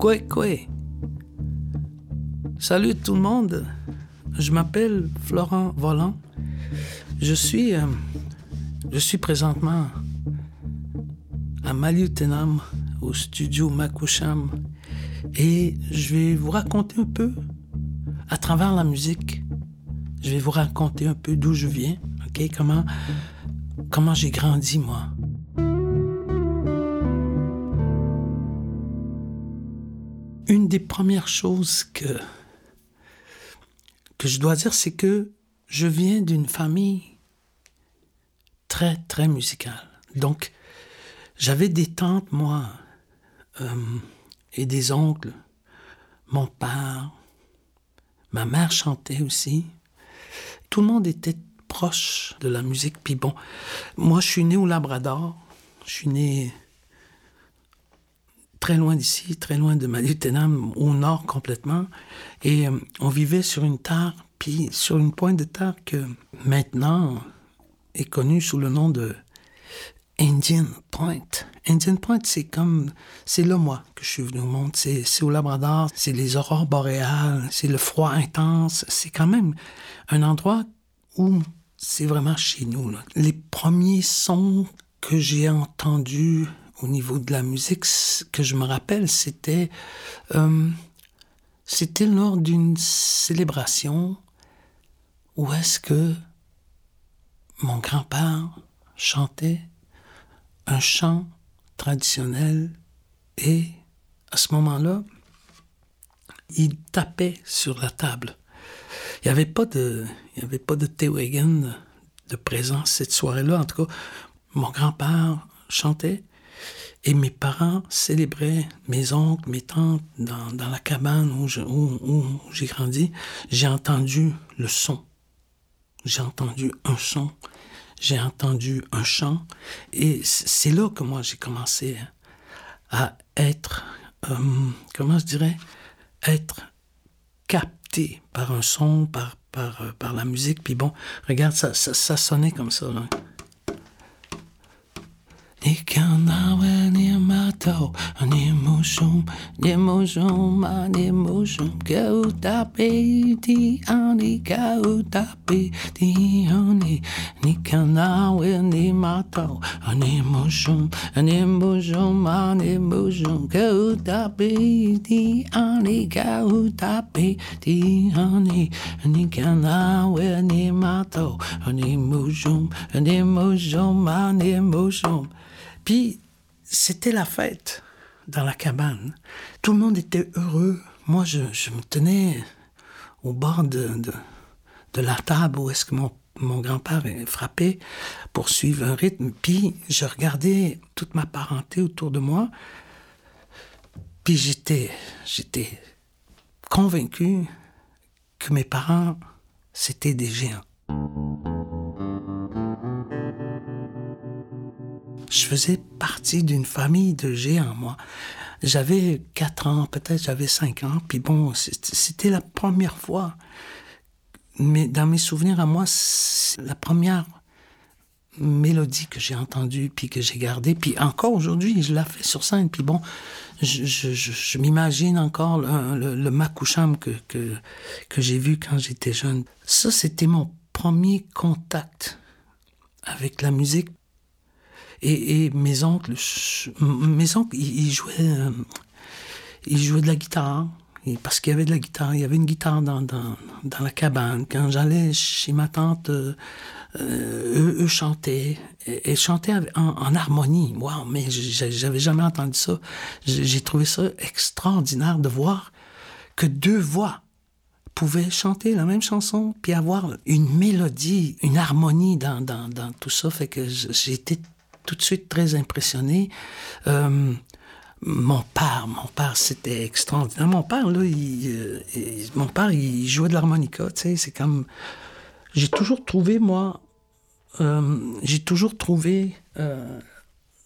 Quoi, quoi? Salut tout le monde. Je m'appelle Florent Volant. Je suis, euh, présentement à Maliutenam, au studio Makusham, et je vais vous raconter un peu, à travers la musique, je vais vous raconter un peu d'où je viens, comment j'ai grandi moi. Des premières choses que que je dois dire, c'est que je viens d'une famille très, très musicale. Donc, j'avais des tantes, moi, euh, et des oncles. Mon père, ma mère chantait aussi. Tout le monde était proche de la musique. Puis bon, moi, je suis né au Labrador. Je suis né très loin d'ici, très loin de Malutenam, au nord complètement. Et euh, on vivait sur une terre, puis sur une pointe de terre que maintenant est connue sous le nom de Indian Point. Indian Point, c'est comme, c'est là, moi, que je suis venu au monde. C'est, au Labrador, c'est les aurores boréales, c'est le froid intense. C'est quand même un endroit où c'est vraiment chez nous. Les premiers sons que j'ai entendus au niveau de la musique, que je me rappelle, c'était euh, c'était lors d'une célébration où est-ce que mon grand-père chantait un chant traditionnel et à ce moment-là, il tapait sur la table. Il n'y avait pas de, il y avait pas de Tewagen de présence cette soirée-là. En tout cas, mon grand-père chantait et mes parents célébraient, mes oncles, mes tantes, dans, dans la cabane où, où, j'ai grandi. J'ai entendu le son. J'ai entendu un son. J'ai entendu un chant. Et c'est là que moi j'ai commencé à être, euh, comment je dirais, être capté par un son, par, par, euh, par la musique. Puis bon, regarde, ça, ça, ça sonnait comme ça. Là. 你看那位你码头，你目送，你目送嘛，你目送，够大杯的啊，你够大杯的哦你，你看那位你码头，你目送，你目送嘛，你目送，够大杯的啊，你够大杯的哦你，你看那位你码头，你目送，你目送嘛，你目送。Puis, c'était la fête dans la cabane. Tout le monde était heureux. Moi, je, me tenais au bord de, de, la table où est-ce que mon, mon grand-père frappé pour suivre un rythme. Puis, je regardais toute ma parenté autour de moi. Puis, j'étais, j'étais convaincu que mes parents, c'était des géants. Je faisais partie d'une famille de géants, moi. J'avais quatre ans, peut-être j'avais cinq ans, puis bon, c'était la première fois. Mais dans mes souvenirs à moi, c'est la première mélodie que j'ai entendue, puis que j'ai gardée. Puis encore aujourd'hui, je la fais sur scène. Puis bon, je, m'imagine encore le, le, que, que j'ai vu quand j'étais jeune. Ça, c'était mon premier contact avec la musique. Et, mes oncles, mes oncles, ils, jouaient, euh, ils jouaient de la guitare. parce qu'il y avait de la guitare, il y avait une guitare dans, dans, dans la cabane. Quand j'allais chez ma tante, euh, eux, eux, chantaient. Et, chantaient en, harmonie. Wow, mais j'avais jamais entendu ça. J'ai trouvé ça extraordinaire de voir que deux voix pouvaient chanter la même chanson, puis avoir une mélodie, une harmonie dans, dans, dans tout ça. Fait que j'étais tout de suite très impressionné. Euh, mon père, mon père, c'était extraordinaire. Mon père, là, il, euh, mon père, il jouait de l'harmonica, tu sais, c'est comme... J'ai toujours trouvé, moi, euh, j'ai toujours trouvé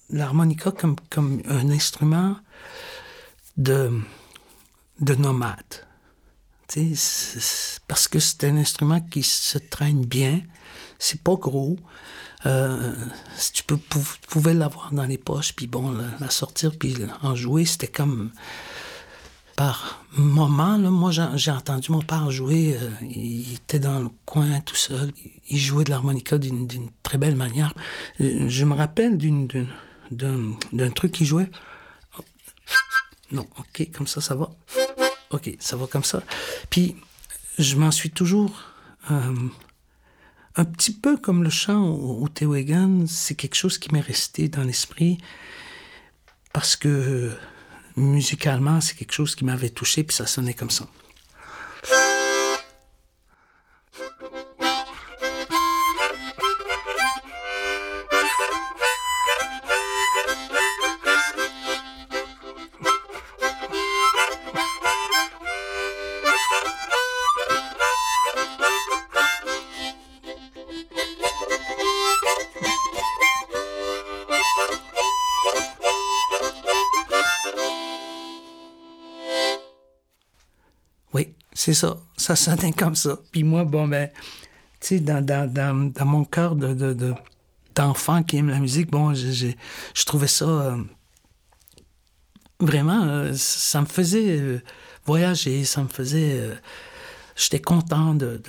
l'harmonica comme, comme un instrument de, de nomade. Tu sais, parce que c'est un instrument qui se traîne bien, c'est pas gros, si tu pouvais l'avoir dans les poches, puis bon, la, sortir, puis en jouer, c'était comme... par moment, là, moi j'ai entendu mon père jouer, euh, il était dans le coin tout seul, il jouait de l'harmonica d'une très belle manière. Euh, je me rappelle d'un truc qu'il jouait. Non, ok, comme ça, ça va. Ok, ça va comme ça. Puis je m'en suis toujours... Euh, un petit peu comme le chant au, au c'est quelque chose qui m'est resté dans l'esprit parce que musicalement, c'est quelque chose qui m'avait touché, puis ça sonnait comme ça. Ça. Ça sonnait comme ça. Puis moi, bon, ben, tu sais, dans, dans, dans, dans, mon cœur de, de, d'enfant qui aime la musique, bon, je, je, trouvais ça euh, vraiment, euh, ça me faisait euh, voyager, ça me faisait. J'étais content de,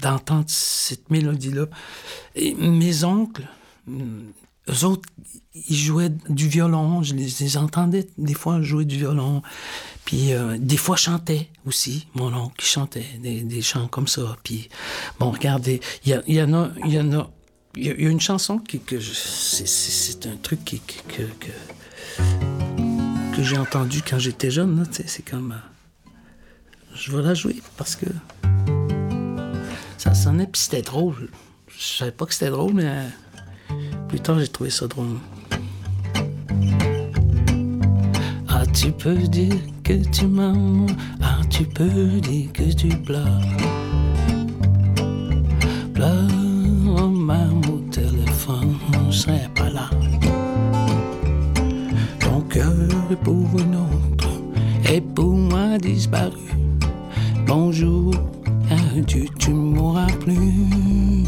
d'entendre cette mélodie-là. Et mes oncles, eux autres, ils jouaient du violon. Je les, entendais des fois jouer du violon. Puis euh, des fois chantaient aussi. Mon oncle chantait des, des chants comme ça. Puis bon, regardez, il y, y, a, y en a, il y, a une chanson qui, que c'est un truc qui, que, que, que j'ai entendu quand j'étais jeune. C'est comme, euh, je vais la jouer parce que ça sonnait puis c'était drôle. Je savais pas que c'était drôle, mais plus j'ai trouvé ça drôle. Ah, tu peux dire que tu m'aimes, ah, tu peux dire que tu pleures. Pleure, même au téléphone, on serait pas là. Ton cœur est pour une autre, et pour moi disparu. Bonjour, adieu, tu m'auras plus.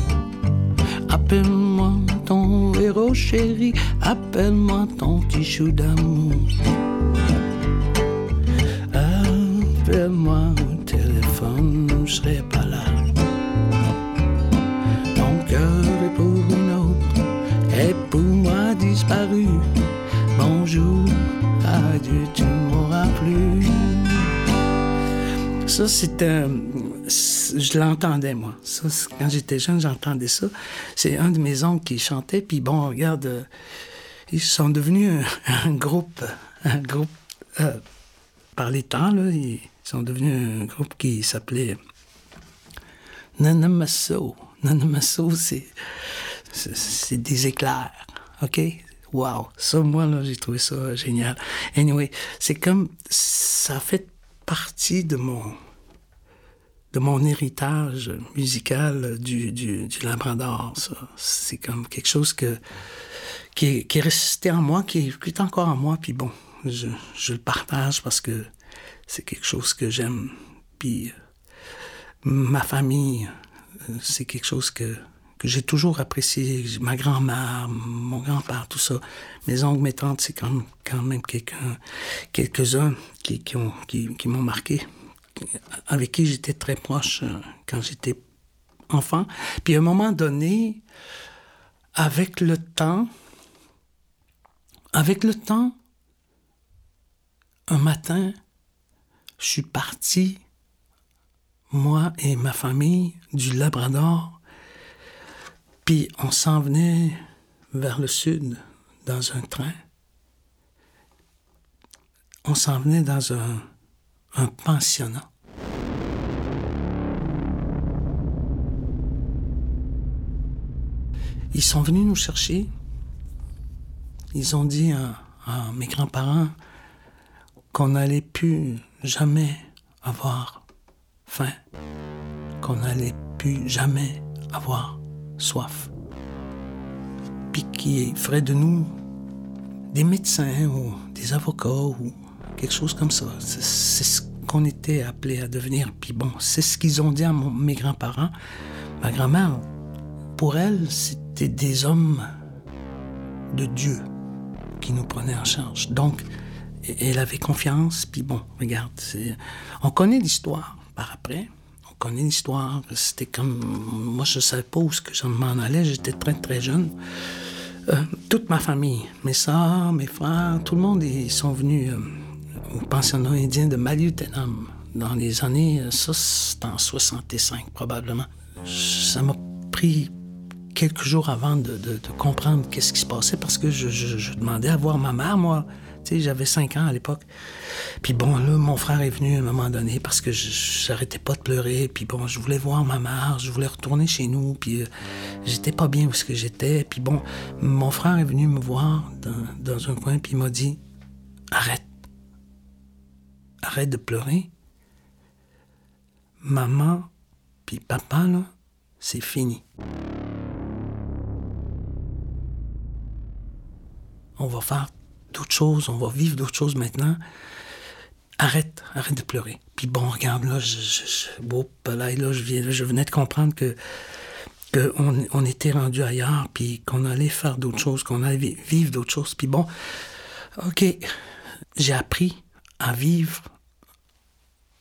Appelle-moi ton héros chéri, appelle-moi ton petit d'amour. Appelle-moi au téléphone, je serai pas là. Ton cœur est pour une autre, et pour moi disparu. Bonjour, adieu, tu m'auras plus. Ça, c'est je l'entendais, moi. Quand j'étais jeune, j'entendais ça. C'est un de mes oncles qui chantait, puis bon, regarde, euh, ils sont devenus un, groupe, un groupe, euh, par les temps, là, ils sont devenus un groupe qui s'appelait Nanamasso. Nanamasso, c'est, des éclairs, OK? Wow! Ça, moi, j'ai trouvé ça génial. Anyway, c'est comme, ça fait partie de mon, mon héritage musical du, du, Labrador. C'est comme quelque chose que, qui, est, qui en moi, qui est, encore en moi. Puis bon, je, je, le partage parce que c'est quelque chose que j'aime. Puis euh, ma famille, euh, c'est quelque chose que, que j'ai toujours apprécié. Ma grand-mère, mon grand-père, tout ça. Mes oncles, mes tantes, c'est quand, quand même quelques-uns qui, qui m'ont marqué avec qui j'étais très proche euh, quand j'étais enfant. Puis à un moment donné, avec le temps, avec le temps, un matin, je suis parti, moi et ma famille, du Labrador, puis on s'en venait vers le sud dans un train. On s'en venait dans un un pensionnat. Ils sont venus nous chercher. Ils ont dit à, mes grands-parents qu'on n'allait plus jamais avoir faim, qu'on n'allait plus jamais avoir soif. Puis qu'ils feraient de nous des médecins ou des avocats ou quelque chose comme ça. C'est ce qu'on était appelé à devenir. Puis bon, c'est ce qu'ils ont dit à mes grands-parents. Ma grand-mère, pour elle, c'était des hommes de Dieu qui nous prenaient en charge. Donc, elle avait confiance. Puis bon, regarde, on connaît l'histoire par après. On connaît l'histoire. C'était comme. Moi, je ne savais pas où que je m'en allais. J'étais très, très jeune. Euh, toute ma famille, mes soeurs, mes frères, tout le monde, ils sont venus euh, au pensionnat indien de Malutenam dans les années, ça c'était en 65 probablement. Ça m'a pris quelques jours avant de, comprendre qu'est-ce qui se passait parce que je demandais à voir ma mère, moi j'avais 5 ans à l'époque. Puis bon, là, mon frère est venu à un moment donné parce que j'arrêtais pas de pleurer. Puis bon, je voulais voir ma mère, je voulais retourner chez nous. Puis euh, j'étais pas bien où j'étais. Puis bon, mon frère est venu me voir dans, un coin, puis il m'a dit Arrête. Arrête de pleurer. Maman, puis papa, là, c'est fini. On va faire d'autres choses, on va vivre d'autres choses maintenant. Arrête, arrête de pleurer. Puis bon, regarde, là, je, je, là, je, je venais de comprendre que qu'on on était rendu ailleurs, puis qu'on allait faire d'autres choses, qu'on allait vivre d'autres choses. Puis bon, OK, j'ai appris à vivre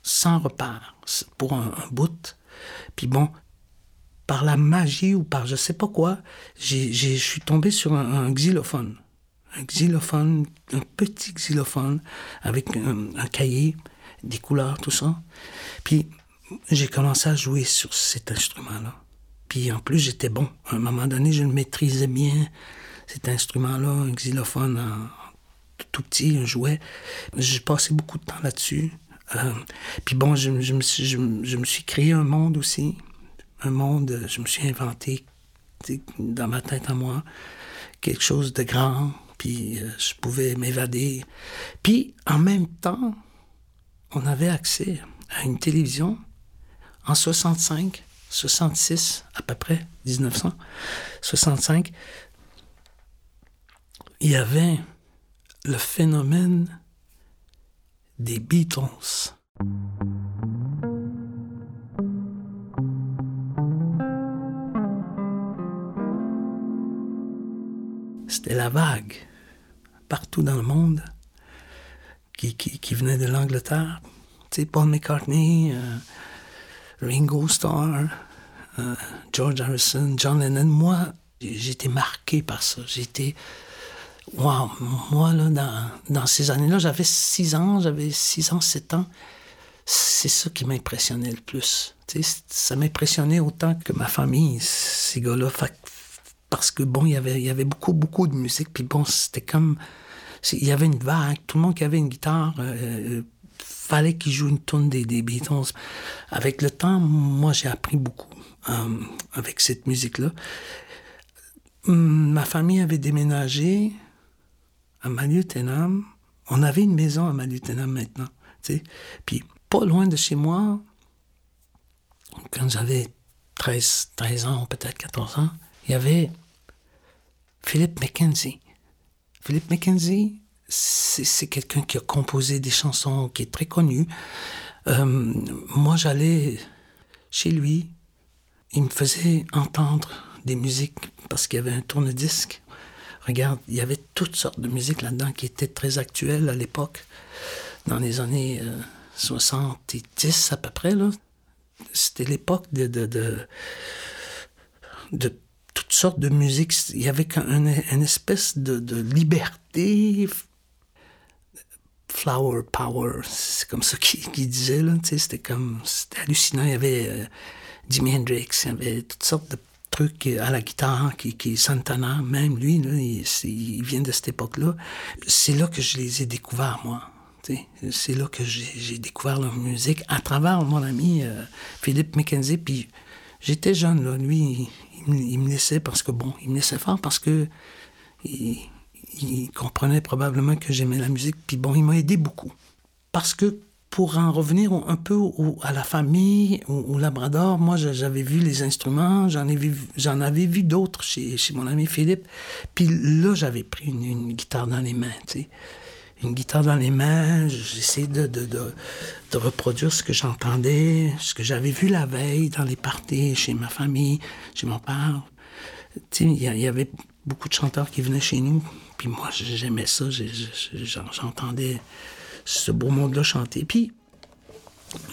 sans repère pour un, bout. Puis bon, par la magie ou par je sais pas quoi, je suis tombé sur un xylophone un xylophone, un petit xylophone avec un, cahier, des couleurs, tout ça. Puis j'ai commencé à jouer sur cet instrument-là. Puis en plus, j'étais bon. À un moment donné, je le maîtrisais bien, cet instrument-là, un xylophone tout petit, un jouet. J'ai passé beaucoup de temps là-dessus. Euh, puis bon, je, me suis, je, me suis créé un monde aussi. Un monde, je me suis inventé dans ma tête à moi quelque chose de grand, puis euh, je pouvais m'évader. Puis en même temps, on avait accès à une télévision en 65, 66 à peu près, 1965. Il y avait le phénomène des Beatles. C'était la vague partout dans le monde qui, venait de l'Angleterre. Tu sais, Paul McCartney, euh, Ringo Starr, euh, George Harrison, John Lennon. Moi, j'étais marqué par ça. J'étais. Wow, moi, là, dans, dans ces années-là, j'avais 6 ans, j'avais 6 ans, 7 ans. C'est ça qui m'impressionnait le plus. Tu sais, ça m'impressionnait autant que ma famille, ces gars-là parce que bon, il y avait, il y avait beaucoup, beaucoup de musique, puis bon, c'était comme, il y avait une vague, tout le monde qui avait une guitare, euh, euh, fallait qu'il joue une tonne des, des, Beatles. Avec le temps, moi, j'ai appris beaucoup euh, avec cette musique-là. Hum, ma famille avait déménagé à Malutenam. On avait une maison à Malutenam maintenant, tu sais. Puis, pas loin de chez moi, quand j'avais 13, 13 ans, peut-être 14 ans, il y avait Philippe McKenzie. Philippe McKenzie, c'est quelqu'un qui a composé des chansons, qui est très connu. Euh, moi, j'allais chez lui, il me faisait entendre des musiques parce qu'il y avait un tourne-disque. Regarde, il y avait toutes sortes de musiques là-dedans qui étaient très actuelles à l'époque, dans les années 70 euh, à peu près. C'était l'époque de, de, de, de toutes sortes de musique. Il y avait une, espèce de, liberté. Flower power, c'est comme ça qu'il disait, là. C'était. C'était hallucinant. Il y avait euh, Jimi Hendrix, il y avait toutes sortes de trucs à la guitare, qui, qui Santana, même lui, là, il, vient de cette époque-là. C'est là que je les ai découverts, moi. C'est là que j'ai découvert leur musique à travers mon ami euh, Philippe McKenzie. Puis j'étais jeune, là. Lui, il, me laissait parce que, bon, il me laissait faire parce que il, comprenait probablement que j'aimais la musique. Puis bon, il m'a aidé beaucoup. Parce que pour en revenir un peu à la famille, au, Labrador, moi j'avais vu les instruments, j'en avais vu d'autres chez, chez, mon ami Philippe. Puis là, j'avais pris une, guitare dans les mains, tu sais. Une guitare dans les mains, j'essayais de, de, de, reproduire ce que j'entendais, ce que j'avais vu la veille dans les parties chez ma famille, chez mon père. Tu sais, il y, avait beaucoup de chanteurs qui venaient chez nous. Puis moi, j'aimais ça. J'entendais ce beau monde-là chanter. Puis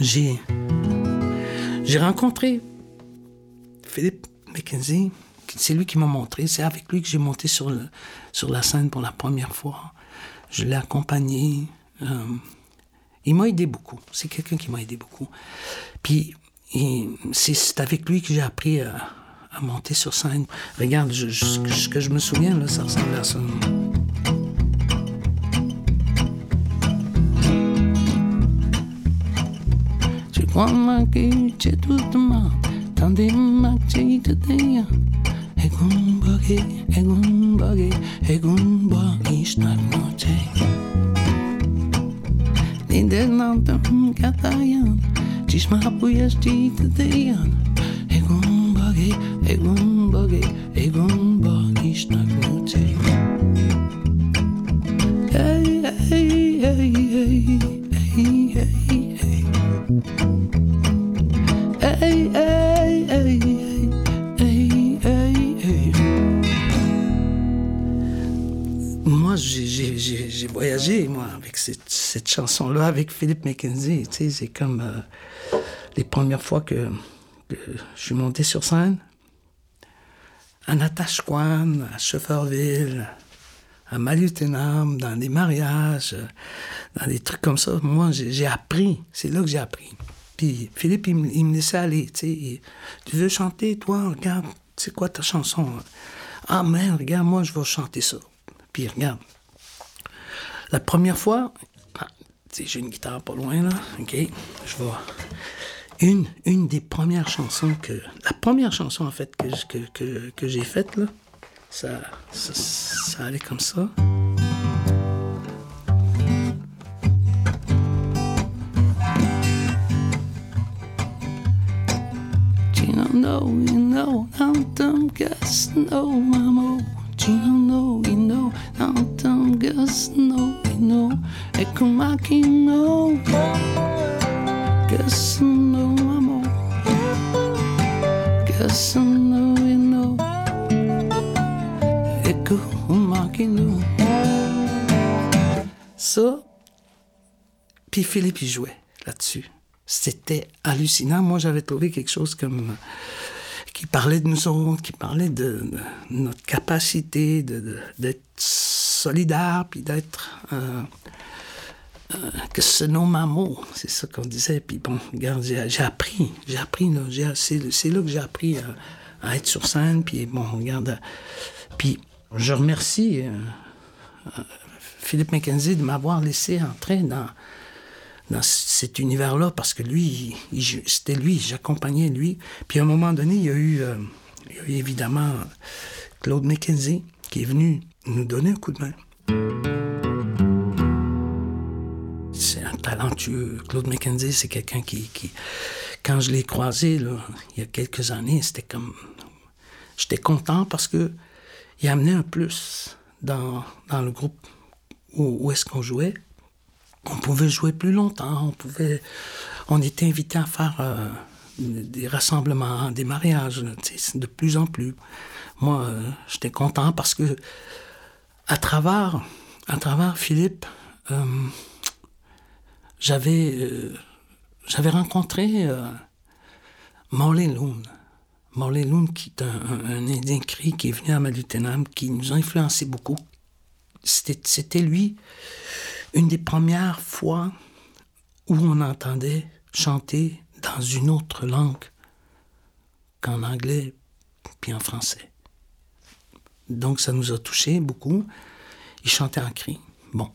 j'ai j'ai rencontré Philippe McKenzie. C'est lui qui m'a montré. C'est avec lui que j'ai monté sur, sur la scène pour la première fois. Je l'ai accompagné. Euh, il m'a aidé beaucoup. C'est quelqu'un qui m'a aidé beaucoup. Puis c'est avec lui que j'ai appris à, monter sur scène. Regarde, ce que je me souviens, là, ça ressemble à ça. Oamă că ce tu mă. Tande mă ce te deia Egun bage, egun bage Egun bage Isnar noce. Linder nantam katayan Cis mă apuias ce te deia Egun bage, egun bage Egun bage Isnar noce. Ei, ei, ei, ei. Voyagé, moi, avec cette, cette chanson-là, avec Philippe McKenzie. Tu sais, c'est comme euh, les premières fois que, je suis monté sur scène. À Natashquan, à Chauffeurville, à Malutenam, dans des mariages, dans des trucs comme ça. Moi, j'ai appris. C'est là que j'ai appris. Puis Philippe, il, il, me laissait aller. Tu veux chanter, toi, regarde, c'est quoi ta chanson? Ah, merde, regarde, moi, je vais chanter ça. Puis regarde, la première fois, ah, j'ai une guitare pas loin, là, OK, je vais... Une, une des premières chansons que... La première chanson, en fait, que, que, que, j'ai faite, là, ça, ça, allait comme ça. You know, you know, guess, no. Ça, puis Philippe, il jouait là-dessus. C'était hallucinant. Moi, j'avais trouvé quelque chose comme qui parlait de nous autres, qui parlait de, notre capacité d'être solidaire, puis d'être euh, euh, que ce nom mot, c'est ça qu'on disait. Puis bon, regarde, j'ai appris, j'ai appris c'est là que j'ai appris à, à, être sur scène. Puis bon, regarde, puis je remercie euh, Philippe McKenzie de m'avoir laissé entrer dans dans cet univers-là parce que lui, c'était lui, j'accompagnais lui. Puis à un moment donné, il y a eu, euh, évidemment Claude McKenzie qui est venu nous donner un coup de main. C'est un talentueux. Claude McKenzie, c'est quelqu'un qui, quand je l'ai croisé il y a quelques années, c'était comme, j'étais content parce que il amenait un plus dans, dans le groupe où est-ce qu'on jouait on pouvait jouer plus longtemps, on pouvait, on était invité à faire euh, des rassemblements, des mariages, de plus en plus. Moi, euh, j'étais content parce que à travers, Philippe, euh, j'avais, rencontré Morley Loon. Morley Loon, qui est un, un, Indien cri qui est venu à Malutenam, qui nous a influencé beaucoup. C'était lui une des premières fois où on entendait chanter dans une autre langue qu'en anglais puis en français. Donc ça nous a touché beaucoup. Il chantait en cri. Bon,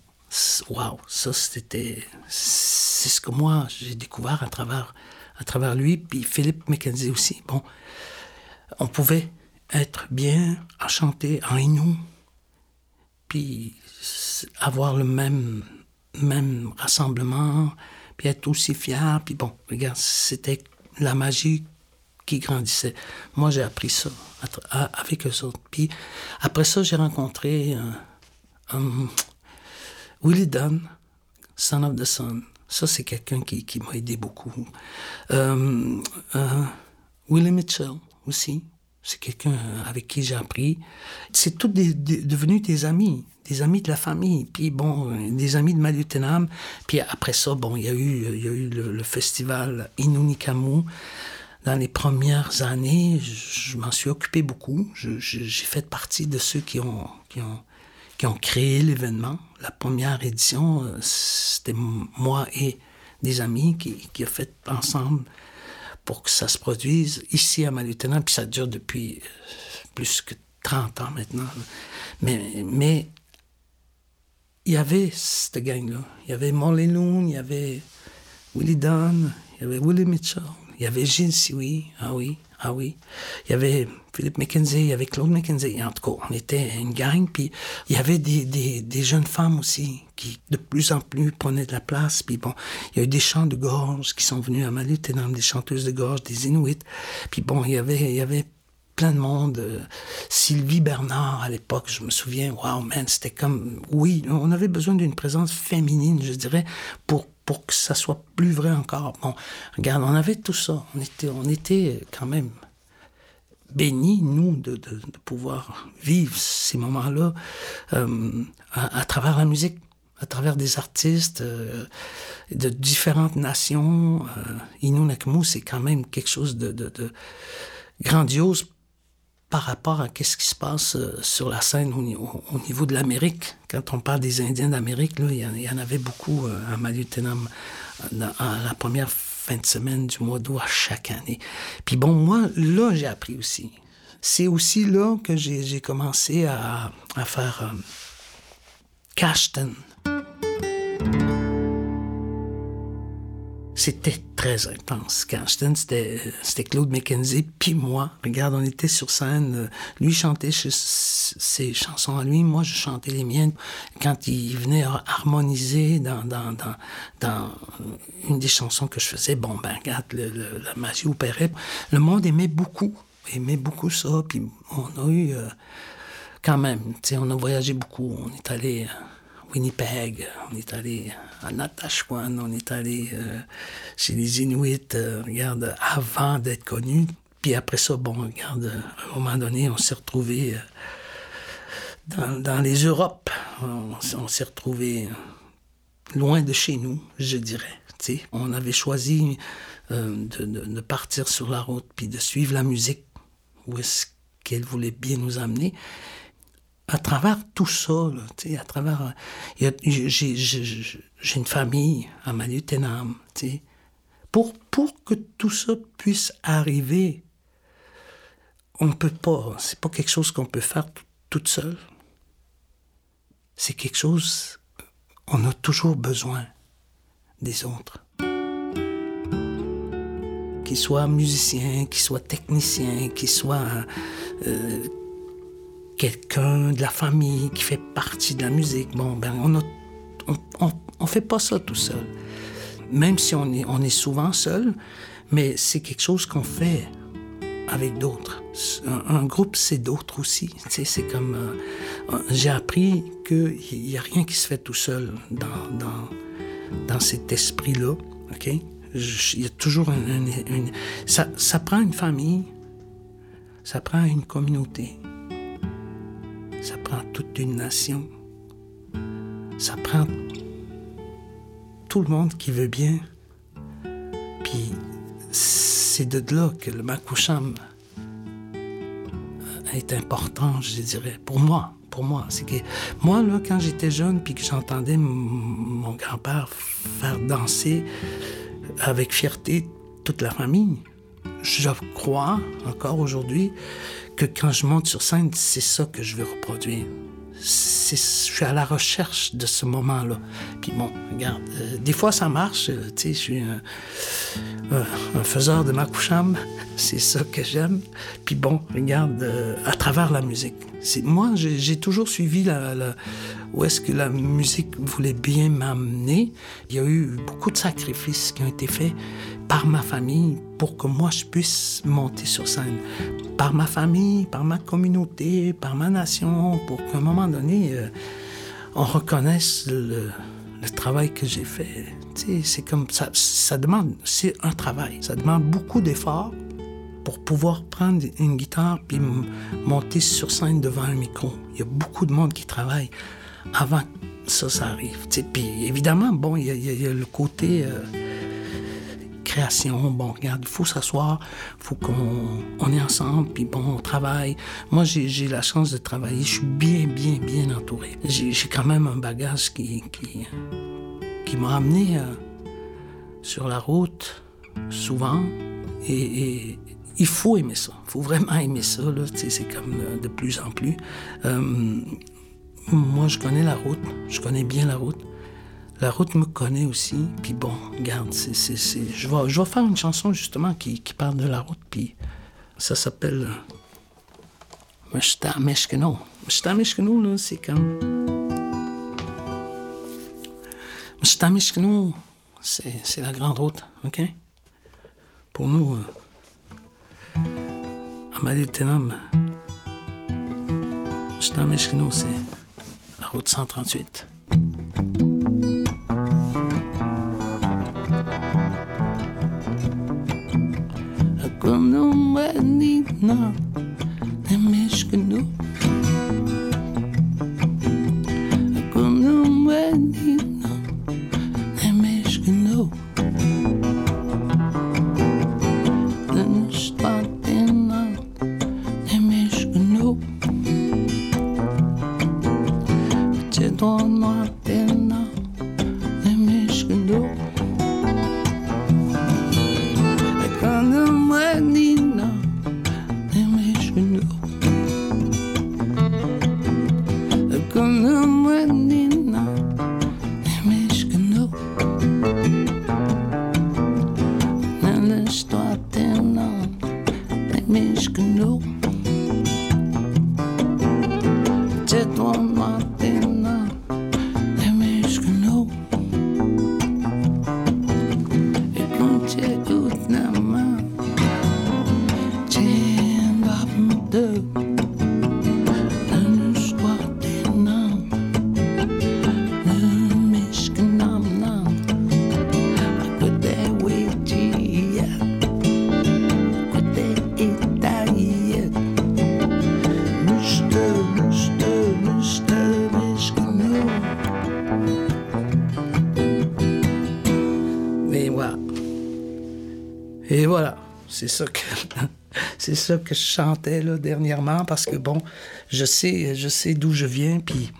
waouh, ça c'était c'est ce que moi j'ai découvert à travers à travers lui puis Philippe McKenzie aussi. Bon, on pouvait être bien à chanter en Innu puis avoir le même, même rassemblement, puis être aussi fier. Puis bon, regarde, c'était la magie qui grandissait. Moi, j'ai appris ça avec eux autres. Puis après ça, j'ai rencontré euh, um, Willie Dunn, Son of the Sun. Ça, c'est quelqu'un qui, qui m'a aidé beaucoup. Euh, euh, Willie Mitchell aussi. C'est quelqu'un avec qui j'ai appris. C'est tout devenu des amis, des amis de la famille. Puis bon, des amis de Malutenam. Puis après ça, bon, il y a eu, y a eu le, festival Inunikamu. Dans les premières années, je, m'en suis occupé beaucoup. J'ai fait partie de ceux qui ont, qui ont, qui ont créé l'événement. La première édition, euh, c'était moi et des amis qui, qui ont fait ensemble pour que ça se produise ici à Malutenam, puis ça dure depuis euh, plus que 30 ans maintenant. Mais il y avait cette gang-là. Il y avait Molly Loon, il y avait Willie Dunn, il y avait Willie Mitchell, il y avait Gilles Sioui, ah oui, ah oui. Il y avait Philippe McKenzie, il y avait Claude McKenzie. En tout cas, on était une gang. Puis il y avait des, des, jeunes femmes aussi qui de plus en plus prenaient de la place. Puis bon, il y a eu des chants de gorge qui sont venus à Malutenam, des chanteuses de gorge, des Inuits. Puis bon, il y avait, il y avait plein de monde. Sylvie Bernard, à l'époque, je me souviens, wow, man, c'était comme, oui, on avait besoin d'une présence féminine, je dirais, pour, pour que ça soit plus vrai encore. Bon, regarde, on avait tout ça. On était, on était quand même bénis, nous, de, de, pouvoir vivre ces moments-là euh, à, travers la musique, à travers des artistes euh, de différentes nations. Euh, c'est quand même quelque chose de, de grandiose par rapport à ce qui se passe euh, sur la scène au, niveau de l'Amérique. Quand on parle des Indiens d'Amérique, il y, en avait beaucoup euh, à Malutenam à la première fin de semaine du mois d'août chaque année. Puis bon, moi, là, j'ai appris aussi. C'est aussi là que j'ai commencé à, faire euh, Cashton. C'était très intense. Quand c'était, Claude McKenzie, puis moi. Regarde, on était sur scène. Lui chantait ses chansons à lui, moi je chantais les miennes. Quand il venait harmoniser dans, dans, dans, dans une des chansons que je faisais, bon, ben regarde, le, la magie opérait. Le monde aimait beaucoup, aimait beaucoup ça. Puis on a eu, euh, quand même, tu sais, on a voyagé beaucoup. On est allé... Euh, Winnipeg, on est allé à Natashquan, on est allé euh, chez les Inuits, euh, regarde, avant d'être connus. Puis après ça, bon, regarde, à un moment donné, on s'est retrouvés euh, dans, les Europes. On, s'est retrouvés loin de chez nous, je dirais. sais. On avait choisi de, partir sur la route, puis de suivre la musique, où est-ce qu'elle voulait bien nous amener à travers tout ça, là, à travers. J'ai une famille à Malutenam. Pour, pour que tout ça puisse arriver, on ne peut pas. C'est pas quelque chose qu'on peut faire toute seule. C'est quelque chose. On a toujours besoin des autres. Qu'ils soient musiciens, qu'ils soient techniciens, qu'ils soient. Euh, quelqu'un de la famille qui fait partie de la musique. Bon, ben, on ne on, on, fait pas ça tout seul. Même si on est, on est souvent seul, mais c'est quelque chose qu'on fait avec d'autres. Un, groupe, c'est d'autres aussi. c'est comme... Euh, j'ai appris qu'il n'y a rien qui se fait tout seul dans, dans, dans cet esprit-là. OK? Il y a toujours une... ça, ça prend une famille, ça prend une communauté, ça prend toute une nation. Ça prend tout le monde qui veut bien. Puis c'est de là que le Makoucham est important, je dirais, pour moi. Pour moi, c'est que moi là, quand j'étais jeune, puis que j'entendais mon grand-père faire danser avec fierté toute la famille, je crois encore aujourd'hui que quand je monte sur scène, c'est ça que je veux reproduire. Je suis à la recherche de ce moment-là. Puis bon, regarde, euh, des fois ça marche. Euh, tu je suis un, faiseur de ma coucham. C'est ça que j'aime. Puis bon, regarde, euh, à travers la musique. Moi, j'ai toujours suivi la, où est-ce que la musique voulait bien m'amener. Il y a eu beaucoup de sacrifices qui ont été faits par ma famille pour que moi je puisse monter sur scène. Par ma famille, par ma communauté, par ma nation, pour qu'à un moment donné, euh, on reconnaisse le, travail que j'ai fait. C'est comme ça, ça demande, c'est un travail, ça demande beaucoup d'efforts pour pouvoir prendre une guitare puis monter sur scène devant un micro. Il y a beaucoup de monde qui travaille avant que ça, ça arrive. Puis évidemment, bon, il y, a, le côté euh, création. Bon, regarde, il faut s'asseoir, il faut qu'on on est ensemble, puis bon, on travaille. Moi, j'ai la chance de travailler. Je suis bien, bien, bien entouré. J'ai quand même un bagage qui, m'a amené euh, sur la route souvent. Il faut aimer ça. Il faut vraiment aimer ça. C'est comme euh, de plus en plus. Euh, moi, je connais la route. Je connais bien la route. La route me connaît aussi. Puis bon, regarde, c'est, Je, vais, faire une chanson justement qui, qui parle de la route. Puis ça s'appelle Meshta Meshkeno. Meshta Meshkeno, là, c'est comme. Meshta Meshkeno, c'est la grande route, OK? Pour nous. Euh, Amadou Tenam, Shtameshkino, c'est la route 138. Quando menina C'est ça que c'est ça que je chantais là, dernièrement parce que bon, je sais, je sais d'où je viens puis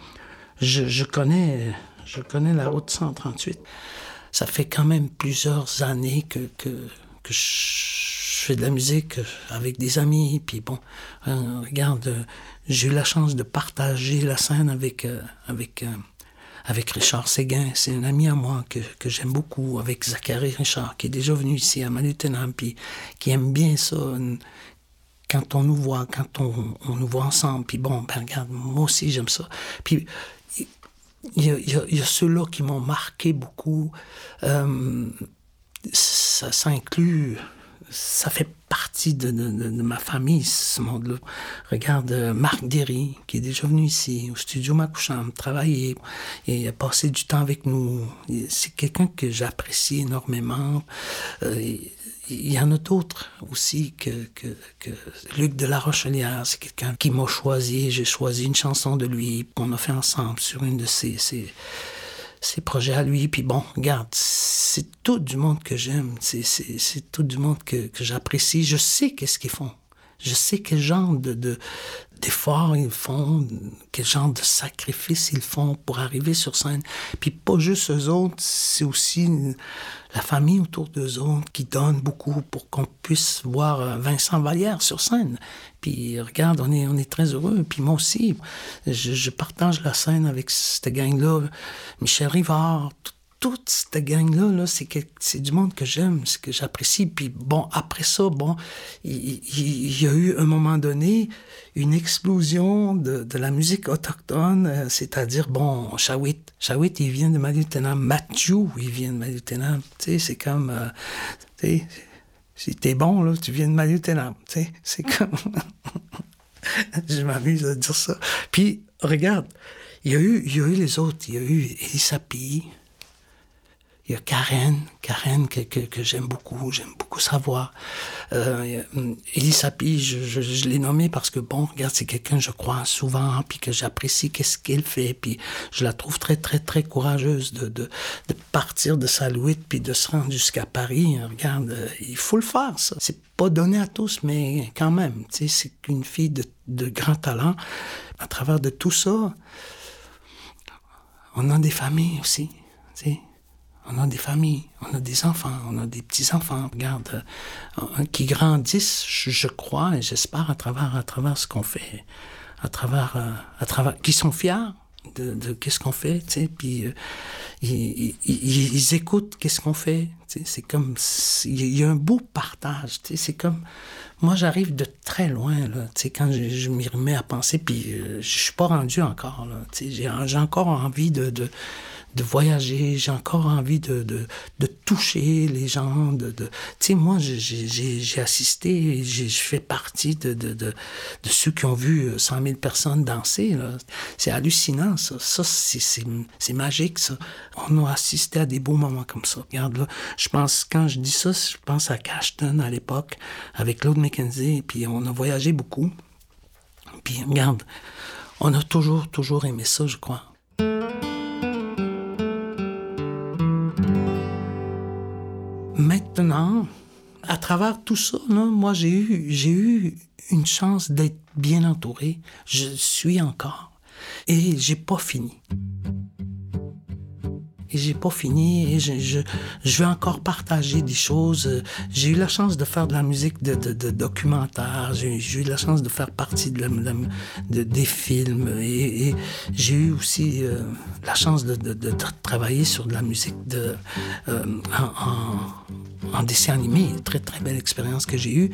je, connais, je connais la route 138. Ça fait quand même plusieurs années que, que, je fais de la musique avec des amis. Puis bon, euh, regarde, j'ai eu la chance de partager la scène avec, euh, avec euh, avec Richard Séguin. C'est un ami à moi que, que j'aime beaucoup, avec Zachary Richard, qui est déjà venu ici à Manutenam, puis qui aime bien ça. Quand on nous voit, quand on, on nous voit ensemble, puis bon, ben regarde, moi aussi j'aime ça. Puis il y a, y a ceux-là qui m'ont marqué beaucoup. Euh, ça, ça inclut ça fait partie de, ma famille, ce monde-là. Regarde euh, Marc Derry, qui est déjà venu ici, au studio Makoucham, travailler et a passé du temps avec nous. C'est quelqu'un que j'apprécie énormément. Euh, il y en a d'autres aussi que, Luc de la Rochelière, c'est quelqu'un qui m'a choisi. J'ai choisi une chanson de lui qu'on a fait ensemble sur une de ses, ses ses projets à lui. Puis bon, regarde, c'est tout du monde que j'aime, c'est tout du monde que, que j'apprécie. Je sais qu'est-ce qu'ils font. Je sais quel genre de, d'efforts ils font, quel genre de sacrifices ils font pour arriver sur scène. Puis pas juste eux autres, c'est aussi la famille autour d'eux autres qui donne beaucoup pour qu'on puisse voir euh, Vincent Vallière sur scène. Puis regarde, on est, on est très heureux. Puis moi aussi, je, je partage la scène avec cette gang-là. Michel Rivard, toute cette gang-là, -là, c'est du monde que j'aime, ce que j'apprécie. Puis bon, après ça, bon, il, y a eu un moment donné une explosion de, de la musique autochtone, euh, c'est-à-dire, bon, Shawit. Shawit, il vient de Malutenam. Mathieu, il vient de Malutenam. Tu sais, c'est comme, euh, tu sais, si t'es bon, là, tu viens de Malutenam. Tu sais, c'est comme... Je m'amuse à dire ça. Puis, regarde, il y a eu, il y a eu les autres. Il y a eu Elisapie, Il y a Karen, Karen que, j'aime beaucoup, j'aime beaucoup sa voix. Euh, Pi, je, l'ai nommée parce que, bon, regarde, c'est quelqu'un, je crois, souvent, puis que j'apprécie qu'est-ce qu'elle fait, puis je la trouve très, très, très courageuse de, partir de Salouite, puis de se rendre jusqu'à Paris. Regarde, euh, il faut le faire, ça. C'est pas donné à tous, mais quand même, tu sais, c'est une fille de, de grand talent. À travers de tout ça, on a des familles aussi, tu sais. On a des familles, on a des enfants, on a des petits-enfants, regarde, euh, qui grandissent, je, crois, et j'espère, à travers, à travers ce qu'on fait, à travers, euh, à travers, qui sont fiers de, qu'est-ce qu'on fait, tu sais, puis euh, ils, écoutent qu'est-ce qu'on fait, tu sais, c'est comme, il y a un beau partage, tu sais, c'est comme, moi j'arrive de très loin, là, tu sais, quand je, m'y remets à penser, puis je suis pas rendu encore, là, tu sais, j'ai, encore envie de de voyager, j'ai encore envie de, de, de, toucher les gens. De, de... Tu sais, moi, j'ai assisté, je fais partie de, de, de, de, ceux qui ont vu 100 000 personnes danser. C'est hallucinant, ça. Ça, c'est magique, ça. On a assisté à des beaux moments comme ça. Regarde, là, je pense, quand je dis ça, je pense à Cashton à l'époque, avec Claude McKenzie, puis on a voyagé beaucoup. Puis regarde, on a toujours, toujours aimé ça, je crois. Maintenant, à travers tout ça, moi, j'ai eu, j'ai eu une chance d'être bien entouré. Je suis encore. Et j'ai pas fini. Et j'ai pas fini et je, je, veux encore partager des choses. J'ai eu la chance de faire de la musique de, de, de documentaire. J'ai eu la chance de faire partie de, des films et, j'ai eu aussi euh, la chance de, travailler sur de la musique de, euh, en, en, en, dessin animé. Très, très belle expérience que j'ai eue.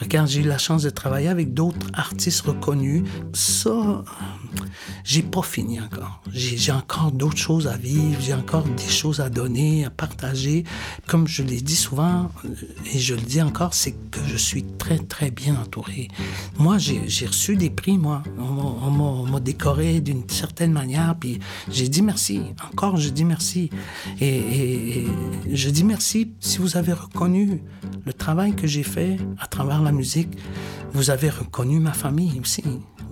Regarde, j'ai eu la chance de travailler avec d'autres artistes reconnus. Ça, j'ai pas fini encore. J'ai encore d'autres choses à vivre. Des choses à donner, à partager. Comme je l'ai dit souvent, et je le dis encore, c'est que je suis très, très bien entouré. Moi, j'ai reçu des prix, moi. On m'a décoré d'une certaine manière, puis j'ai dit merci. Encore, je dis merci. Et, je dis merci si vous avez reconnu le travail que j'ai fait à travers la musique. Vous avez reconnu ma famille aussi.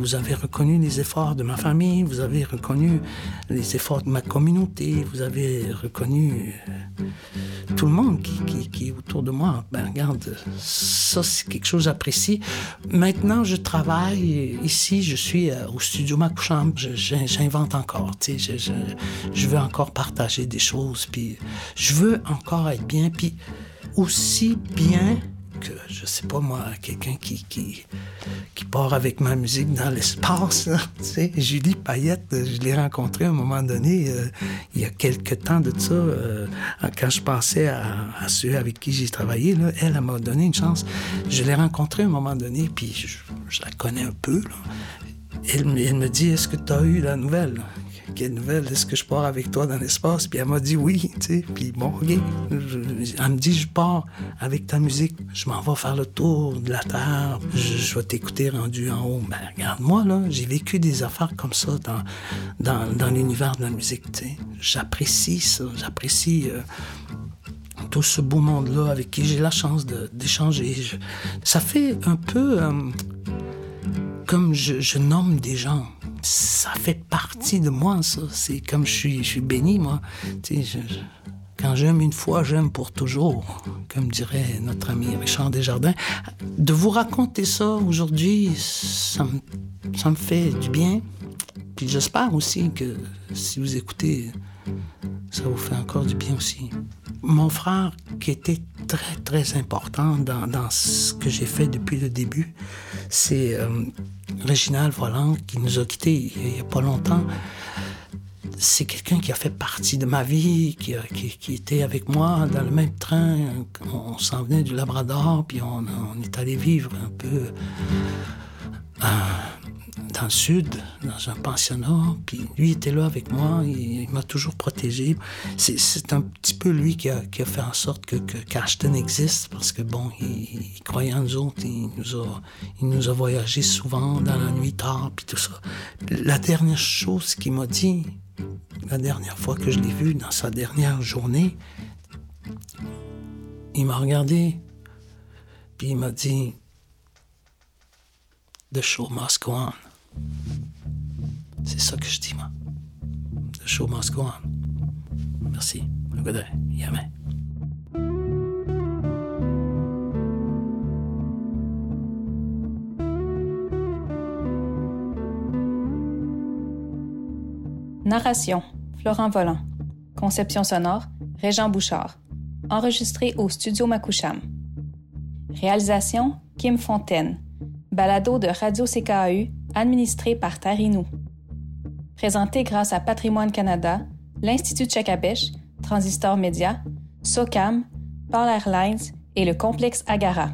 Vous avez reconnu les efforts de ma famille, vous avez reconnu les efforts de ma communauté, vous avez reconnu euh, tout le monde qui, est autour de moi. Ben regarde, ça c'est quelque chose j'apprécie. Maintenant, je travaille ici, je suis euh, au studio Macouchamp, j'invente encore, tu sais, je, je veux encore partager des choses, puis je veux encore être bien, puis aussi bien que, je sais pas moi, quelqu'un qui, qui, part avec ma musique dans l'espace. Tu sais, Julie Payette, je l'ai rencontrée à un moment donné, euh, il y a quelques temps de ça, euh, quand je pensais à, ceux avec qui j'ai travaillé, là, elle, m'a donné une chance. Je l'ai rencontrée à un moment donné, puis je, la connais un peu. Elle, elle me dit, est-ce que tu as eu la nouvelle? Quelle nouvelle, est-ce que je pars avec toi dans l'espace? Puis elle m'a dit oui, tu sais. Puis bon, ok. elle me dit, je pars avec ta musique. Je m'en vais faire le tour de la Terre. Je, vais t'écouter rendu en haut. Ben, regarde-moi, là, j'ai vécu des affaires comme ça dans, dans, dans l'univers de la musique, tu sais. J'apprécie ça, j'apprécie... Euh, tout ce beau monde-là avec qui j'ai la chance d'échanger. Ça fait un peu euh, comme je nomme des gens ça fait partie de moi, ça. C'est comme je suis, je suis béni, moi. Tu sais, je, quand j'aime une fois, j'aime pour toujours, comme dirait notre ami Richard Desjardins. De vous raconter ça aujourd'hui, ça me, fait du bien. Puis j'espère aussi que si vous écoutez, ça vous fait encore du bien aussi. Mon frère, qui était très, très important dans, dans ce que j'ai fait depuis le début, c'est euh, Réginald Volant, qui nous a quittés il n'y a pas longtemps. C'est quelqu'un qui a fait partie de ma vie, qui, qui, était avec moi dans le même train. On, s'en venait du Labrador, puis on, on, est allé vivre un peu euh, dans le sud, dans un pensionnat. Puis lui était là avec moi, il, m'a toujours protégé. C'est un petit peu lui qui a, qui a, fait en sorte que, que Cashton existe, parce que bon, il, il, croyait en nous autres, il nous a, il nous a voyagé souvent dans la nuit tard, puis tout ça. La dernière chose qu'il m'a dit, la dernière fois que je l'ai vu, dans sa dernière journée, il m'a regardé, puis il m'a dit The show must go on. C'est ça que je dis, moi. The show must go on. Merci. Day. Yamé. Narration Florent Volant. Conception sonore Régent Bouchard. Enregistré au Studio Makoucham. Réalisation Kim Fontaine. Balado de Radio CKAU administré par Tarinou. Présenté grâce à Patrimoine Canada, l'Institut Tchakabèche, Transistor Média, SOCAM, Paul Airlines et le complexe Agara.